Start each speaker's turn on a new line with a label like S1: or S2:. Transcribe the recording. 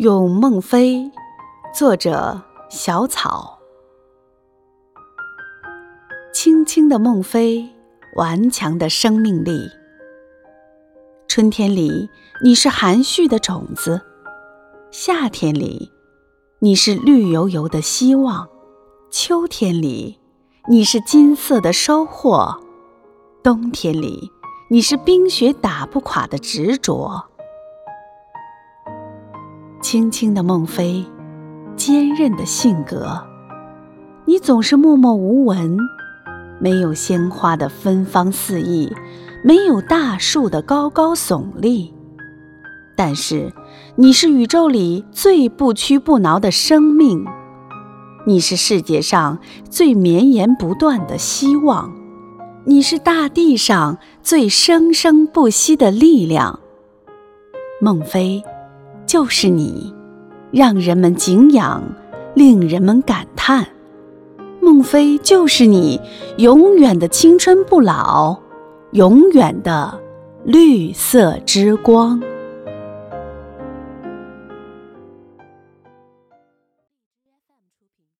S1: 咏孟非，作者小草。青青的孟非，顽强的生命力。春天里，你是含蓄的种子；夏天里，你是绿油油的希望；秋天里，你是金色的收获；冬天里，你是冰雪打不垮的执着。轻轻的孟非，坚韧的性格，你总是默默无闻，没有鲜花的芬芳四溢，没有大树的高高耸立，但是你是宇宙里最不屈不挠的生命，你是世界上最绵延不断的希望，你是大地上最生生不息的力量，孟非。就是你，让人们敬仰，令人们感叹。孟非就是你，永远的青春不老，永远的绿色之光。